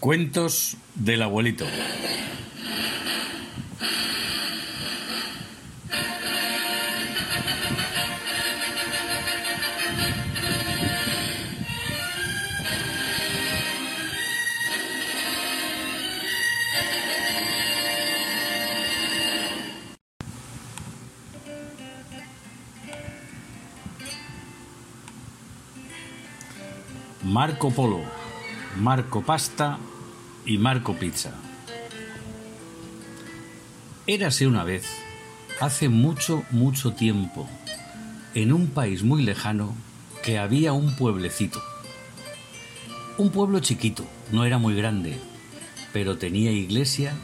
Cuentos del abuelito. Marco Polo, Marco Pasta y Marco Pizza. Érase una vez, hace mucho, mucho tiempo, en un país muy lejano, que había un pueblecito. Un pueblo chiquito, no era muy grande, pero tenía iglesia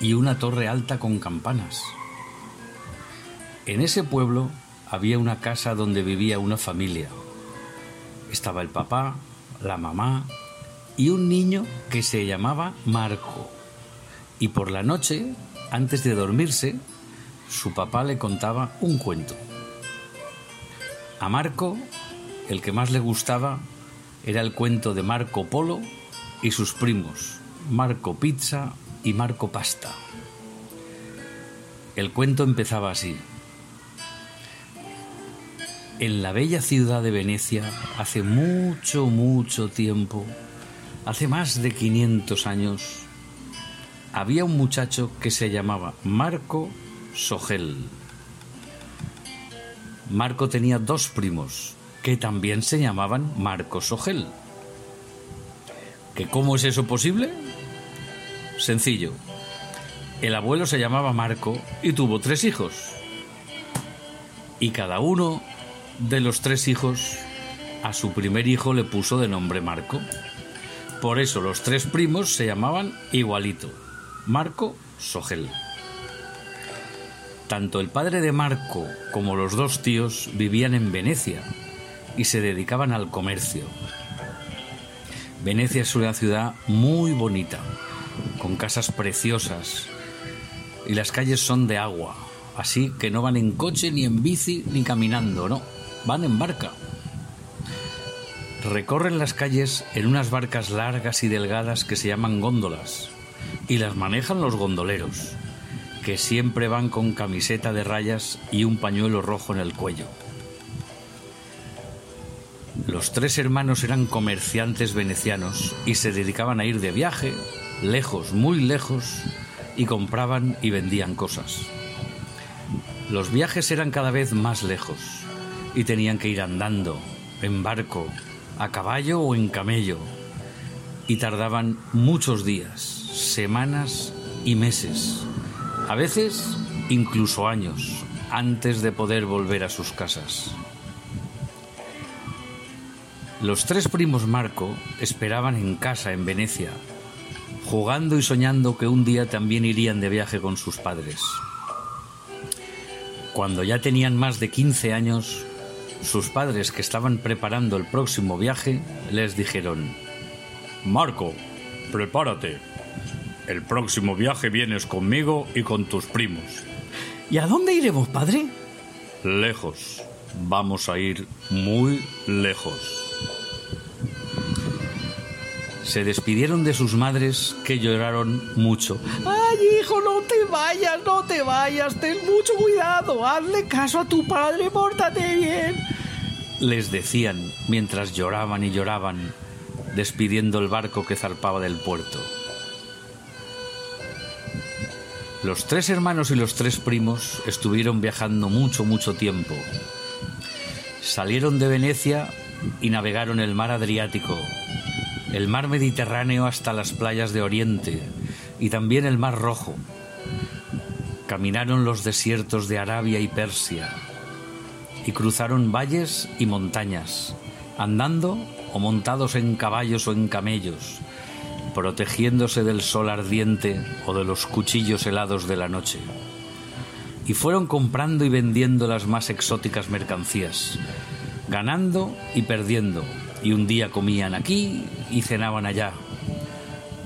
y una torre alta con campanas. En ese pueblo había una casa donde vivía una familia. Estaba el papá, la mamá y un niño que se llamaba Marco. Y por la noche, antes de dormirse, su papá le contaba un cuento. A Marco, el que más le gustaba era el cuento de Marco Polo y sus primos, Marco Pizza y Marco Pasta. El cuento empezaba así. En la bella ciudad de Venecia, hace mucho, mucho tiempo, hace más de 500 años, había un muchacho que se llamaba Marco Sogel. Marco tenía dos primos que también se llamaban Marco Sogel. ¿Que cómo es eso posible? Sencillo. El abuelo se llamaba Marco y tuvo tres hijos. Y cada uno de los tres hijos a su primer hijo le puso de nombre Marco. Por eso los tres primos se llamaban igualito, Marco Sogel. Tanto el padre de Marco como los dos tíos vivían en Venecia y se dedicaban al comercio. Venecia es una ciudad muy bonita, con casas preciosas y las calles son de agua, así que no van en coche ni en bici ni caminando, no, van en barca. Recorren las calles en unas barcas largas y delgadas que se llaman góndolas y las manejan los gondoleros, que siempre van con camiseta de rayas y un pañuelo rojo en el cuello. Los tres hermanos eran comerciantes venecianos y se dedicaban a ir de viaje, lejos, muy lejos, y compraban y vendían cosas. Los viajes eran cada vez más lejos y tenían que ir andando, en barco, a caballo o en camello, y tardaban muchos días, semanas y meses, a veces incluso años, antes de poder volver a sus casas. Los tres primos Marco esperaban en casa en Venecia, jugando y soñando que un día también irían de viaje con sus padres. Cuando ya tenían más de 15 años, sus padres que estaban preparando el próximo viaje les dijeron, Marco, prepárate. El próximo viaje vienes conmigo y con tus primos. ¿Y a dónde iremos, padre? Lejos. Vamos a ir muy lejos. Se despidieron de sus madres que lloraron mucho. Ay, hijo, no te vayas, no te vayas, ten mucho cuidado, hazle caso a tu padre, pórtate bien. Les decían mientras lloraban y lloraban, despidiendo el barco que zarpaba del puerto. Los tres hermanos y los tres primos estuvieron viajando mucho, mucho tiempo. Salieron de Venecia y navegaron el mar Adriático, el mar Mediterráneo hasta las playas de Oriente y también el mar Rojo. Caminaron los desiertos de Arabia y Persia y cruzaron valles y montañas, andando o montados en caballos o en camellos, protegiéndose del sol ardiente o de los cuchillos helados de la noche. Y fueron comprando y vendiendo las más exóticas mercancías, ganando y perdiendo, y un día comían aquí y cenaban allá,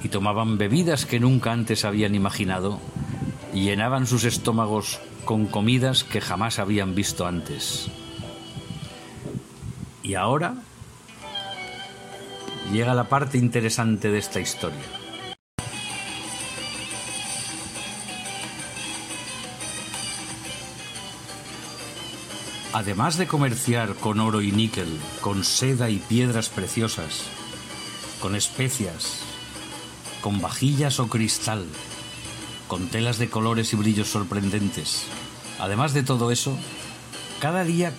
y tomaban bebidas que nunca antes habían imaginado, llenaban sus estómagos con comidas que jamás habían visto antes. Y ahora, llega la parte interesante de esta historia. Además de comerciar con oro y níquel, con seda y piedras preciosas, con especias, con vajillas o cristal, con telas de colores y brillos sorprendentes, además de todo eso, cada día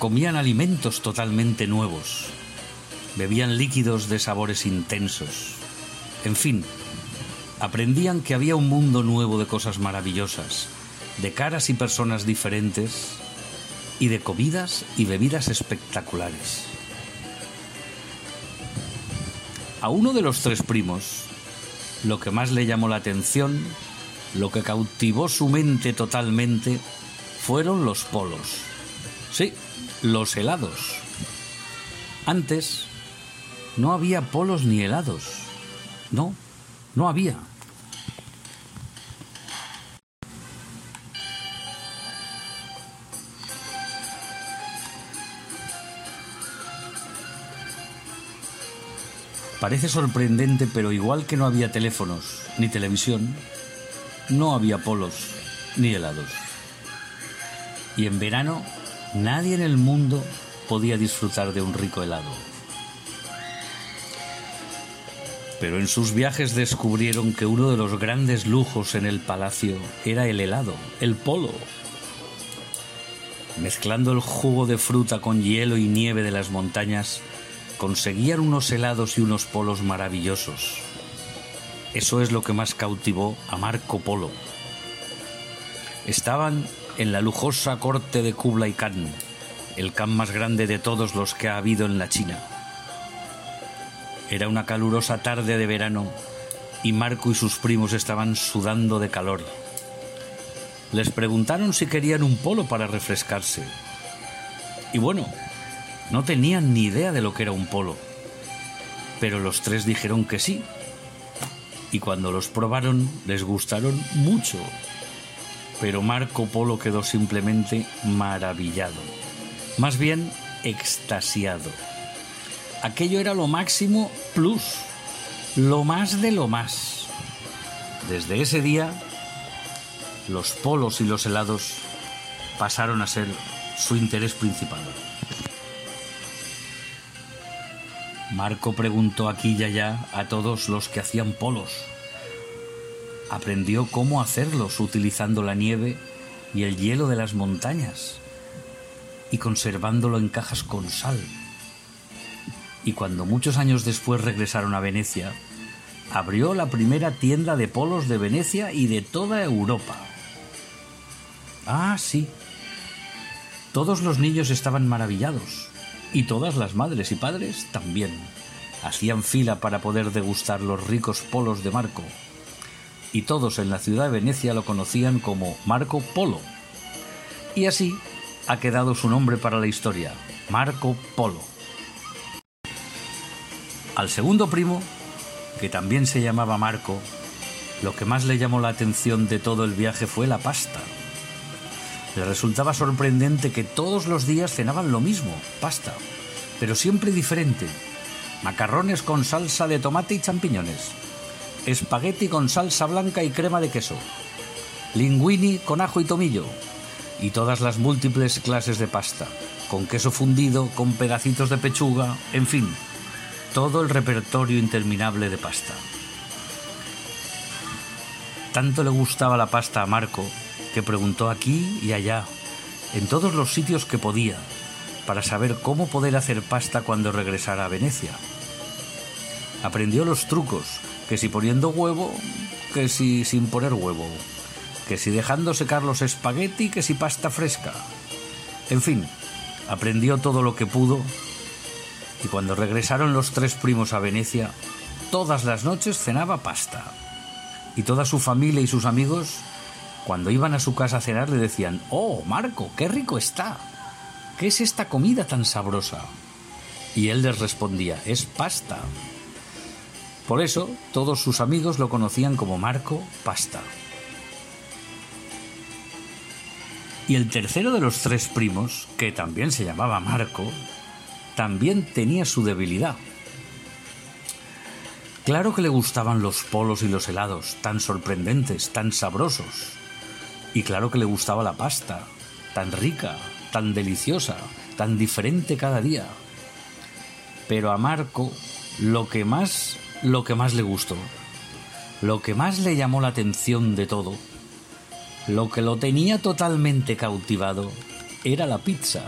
comían alimentos totalmente nuevos, bebían líquidos de sabores intensos, en fin, aprendían que había un mundo nuevo de cosas maravillosas, de caras y personas diferentes, y de comidas y bebidas espectaculares. A uno de los tres primos, lo que más le llamó la atención, lo que cautivó su mente totalmente, fueron los polos. Sí, los helados. Antes no había polos ni helados. No, no había. Parece sorprendente, pero igual que no había teléfonos ni televisión, no había polos ni helados. Y en verano nadie en el mundo podía disfrutar de un rico helado. Pero en sus viajes descubrieron que uno de los grandes lujos en el palacio era el helado, el polo. Mezclando el jugo de fruta con hielo y nieve de las montañas, conseguían unos helados y unos polos maravillosos. Eso es lo que más cautivó a Marco Polo. Estaban en la lujosa corte de Kublai Khan, el Khan más grande de todos los que ha habido en la China. Era una calurosa tarde de verano y Marco y sus primos estaban sudando de calor. Les preguntaron si querían un polo para refrescarse. Y bueno, no tenían ni idea de lo que era un polo, pero los tres dijeron que sí. Y cuando los probaron les gustaron mucho. Pero Marco Polo quedó simplemente maravillado, más bien extasiado. Aquello era lo máximo plus, lo más de lo más. Desde ese día, los polos y los helados pasaron a ser su interés principal. Marco preguntó aquí y allá a todos los que hacían polos. Aprendió cómo hacerlos utilizando la nieve y el hielo de las montañas y conservándolo en cajas con sal. Y cuando muchos años después regresaron a Venecia, abrió la primera tienda de polos de Venecia y de toda Europa. Ah, sí. Todos los niños estaban maravillados y todas las madres y padres también. Hacían fila para poder degustar los ricos polos de Marco. Y todos en la ciudad de Venecia lo conocían como Marco Polo. Y así ha quedado su nombre para la historia, Marco Polo. Al segundo primo, que también se llamaba Marco, lo que más le llamó la atención de todo el viaje fue la pasta. Le resultaba sorprendente que todos los días cenaban lo mismo, pasta, pero siempre diferente. Macarrones con salsa de tomate y champiñones. Espagueti con salsa blanca y crema de queso. Linguini con ajo y tomillo. Y todas las múltiples clases de pasta. Con queso fundido, con pedacitos de pechuga, en fin. Todo el repertorio interminable de pasta. Tanto le gustaba la pasta a Marco que preguntó aquí y allá, en todos los sitios que podía, para saber cómo poder hacer pasta cuando regresara a Venecia. Aprendió los trucos, que si poniendo huevo, que si sin poner huevo, que si dejando secar los espagueti, que si pasta fresca. En fin, aprendió todo lo que pudo y cuando regresaron los tres primos a Venecia, todas las noches cenaba pasta. Y toda su familia y sus amigos cuando iban a su casa a cenar le decían, Oh, Marco, qué rico está. ¿Qué es esta comida tan sabrosa? Y él les respondía, es pasta. Por eso todos sus amigos lo conocían como Marco Pasta. Y el tercero de los tres primos, que también se llamaba Marco, también tenía su debilidad. Claro que le gustaban los polos y los helados, tan sorprendentes, tan sabrosos. Y claro que le gustaba la pasta, tan rica, tan deliciosa, tan diferente cada día. Pero a Marco lo que más, lo que más le gustó, lo que más le llamó la atención de todo, lo que lo tenía totalmente cautivado, era la pizza.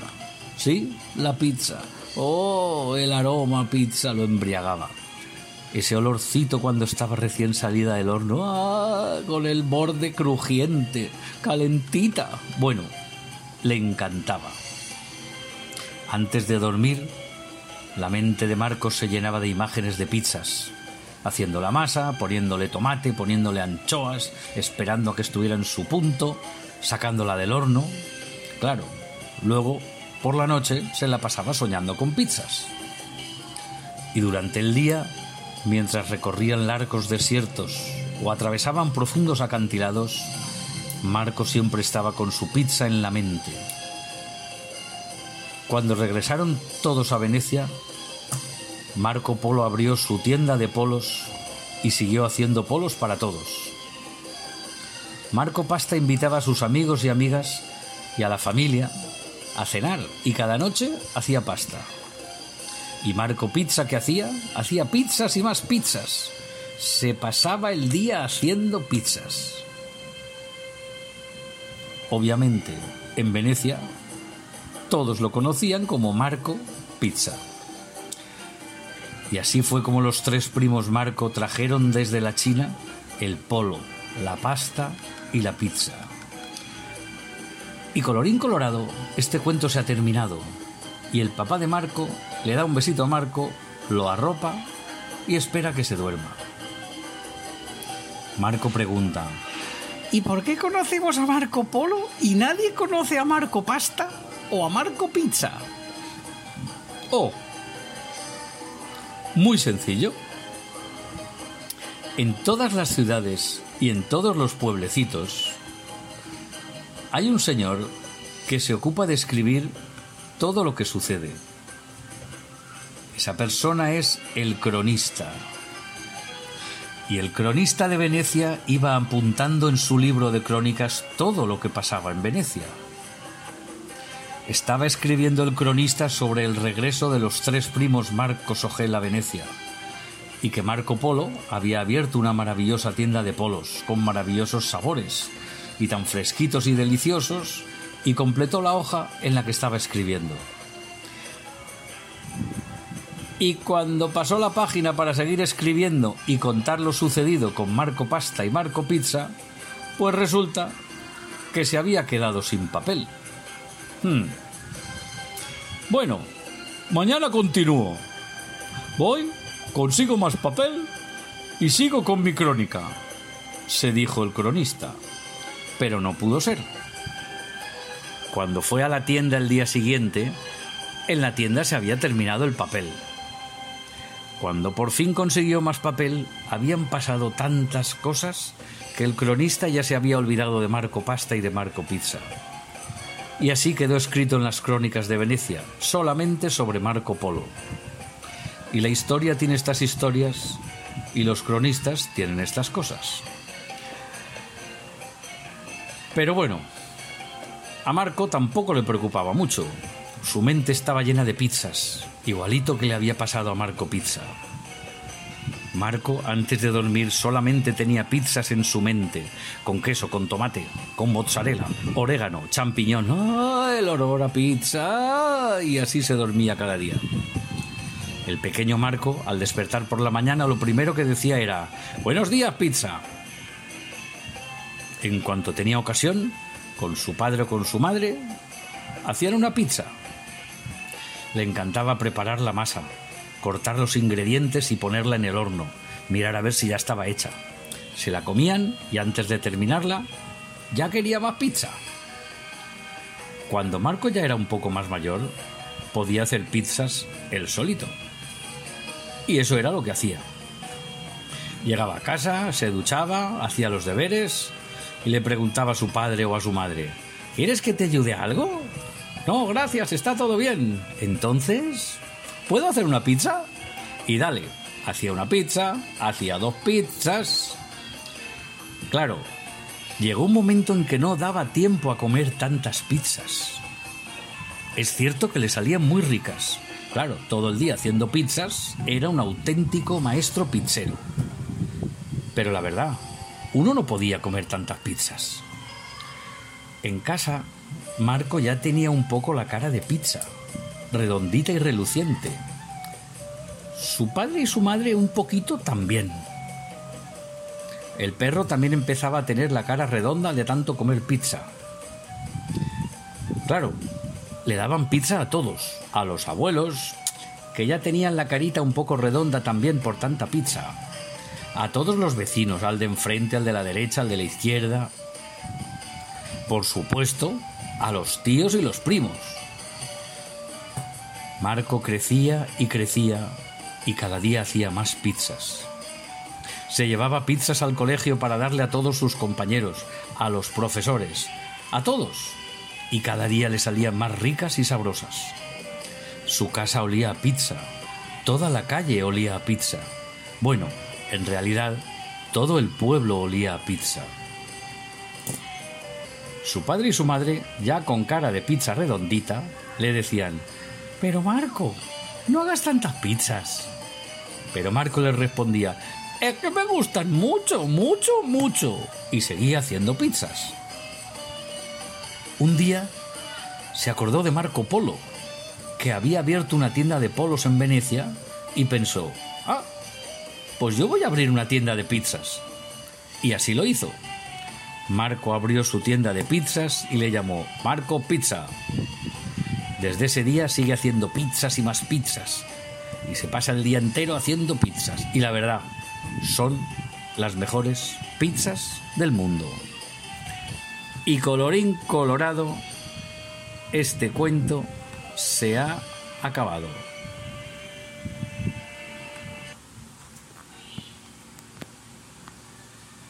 Sí, la pizza. Oh, el aroma pizza lo embriagaba. Ese olorcito cuando estaba recién salida del horno, ¡ah! con el borde crujiente, calentita. Bueno, le encantaba. Antes de dormir, la mente de Marcos se llenaba de imágenes de pizzas, haciendo la masa, poniéndole tomate, poniéndole anchoas, esperando a que estuviera en su punto, sacándola del horno. Claro, luego, por la noche, se la pasaba soñando con pizzas. Y durante el día mientras recorrían largos desiertos o atravesaban profundos acantilados, Marco siempre estaba con su pizza en la mente. Cuando regresaron todos a Venecia, Marco Polo abrió su tienda de polos y siguió haciendo polos para todos. Marco Pasta invitaba a sus amigos y amigas y a la familia a cenar y cada noche hacía pasta. Y Marco Pizza, ¿qué hacía? Hacía pizzas y más pizzas. Se pasaba el día haciendo pizzas. Obviamente, en Venecia, todos lo conocían como Marco Pizza. Y así fue como los tres primos Marco trajeron desde la China el polo, la pasta y la pizza. Y colorín colorado, este cuento se ha terminado. Y el papá de Marco le da un besito a Marco, lo arropa y espera que se duerma. Marco pregunta, ¿Y por qué conocemos a Marco Polo y nadie conoce a Marco Pasta o a Marco Pizza? Oh, muy sencillo. En todas las ciudades y en todos los pueblecitos hay un señor que se ocupa de escribir todo lo que sucede. Esa persona es el cronista. Y el cronista de Venecia iba apuntando en su libro de crónicas todo lo que pasaba en Venecia. Estaba escribiendo el cronista sobre el regreso de los tres primos Marcos Ogel a Venecia y que Marco Polo había abierto una maravillosa tienda de polos con maravillosos sabores y tan fresquitos y deliciosos y completó la hoja en la que estaba escribiendo. Y cuando pasó la página para seguir escribiendo y contar lo sucedido con Marco Pasta y Marco Pizza, pues resulta que se había quedado sin papel. Hmm. Bueno, mañana continúo. Voy, consigo más papel y sigo con mi crónica, se dijo el cronista. Pero no pudo ser. Cuando fue a la tienda el día siguiente, en la tienda se había terminado el papel. Cuando por fin consiguió más papel, habían pasado tantas cosas que el cronista ya se había olvidado de Marco Pasta y de Marco Pizza. Y así quedó escrito en las crónicas de Venecia, solamente sobre Marco Polo. Y la historia tiene estas historias y los cronistas tienen estas cosas. Pero bueno, a Marco tampoco le preocupaba mucho. Su mente estaba llena de pizzas, igualito que le había pasado a Marco Pizza. Marco, antes de dormir, solamente tenía pizzas en su mente, con queso, con tomate, con mozzarella, orégano, champiñón. ¡Ah, el olor a pizza! Y así se dormía cada día. El pequeño Marco, al despertar por la mañana, lo primero que decía era: Buenos días, pizza. En cuanto tenía ocasión, con su padre o con su madre, hacían una pizza le encantaba preparar la masa, cortar los ingredientes y ponerla en el horno, mirar a ver si ya estaba hecha. Se la comían y antes de terminarla, ya quería más pizza. Cuando Marco ya era un poco más mayor, podía hacer pizzas él solito. Y eso era lo que hacía. Llegaba a casa, se duchaba, hacía los deberes y le preguntaba a su padre o a su madre, ¿Quieres que te ayude a algo? No, gracias, está todo bien. Entonces, ¿puedo hacer una pizza? Y dale, hacía una pizza, hacía dos pizzas. Claro, llegó un momento en que no daba tiempo a comer tantas pizzas. Es cierto que le salían muy ricas. Claro, todo el día haciendo pizzas era un auténtico maestro pizzero. Pero la verdad, uno no podía comer tantas pizzas. En casa, Marco ya tenía un poco la cara de pizza, redondita y reluciente. Su padre y su madre un poquito también. El perro también empezaba a tener la cara redonda de tanto comer pizza. Claro, le daban pizza a todos, a los abuelos, que ya tenían la carita un poco redonda también por tanta pizza, a todos los vecinos, al de enfrente, al de la derecha, al de la izquierda, por supuesto, a los tíos y los primos. Marco crecía y crecía y cada día hacía más pizzas. Se llevaba pizzas al colegio para darle a todos sus compañeros, a los profesores, a todos, y cada día le salían más ricas y sabrosas. Su casa olía a pizza, toda la calle olía a pizza. Bueno, en realidad, todo el pueblo olía a pizza. Su padre y su madre, ya con cara de pizza redondita, le decían, Pero Marco, no hagas tantas pizzas. Pero Marco les respondía, Es que me gustan mucho, mucho, mucho. Y seguía haciendo pizzas. Un día se acordó de Marco Polo, que había abierto una tienda de polos en Venecia, y pensó, pues yo voy a abrir una tienda de pizzas. Y así lo hizo. Marco abrió su tienda de pizzas y le llamó Marco Pizza. Desde ese día sigue haciendo pizzas y más pizzas. Y se pasa el día entero haciendo pizzas. Y la verdad, son las mejores pizzas del mundo. Y colorín colorado, este cuento se ha acabado.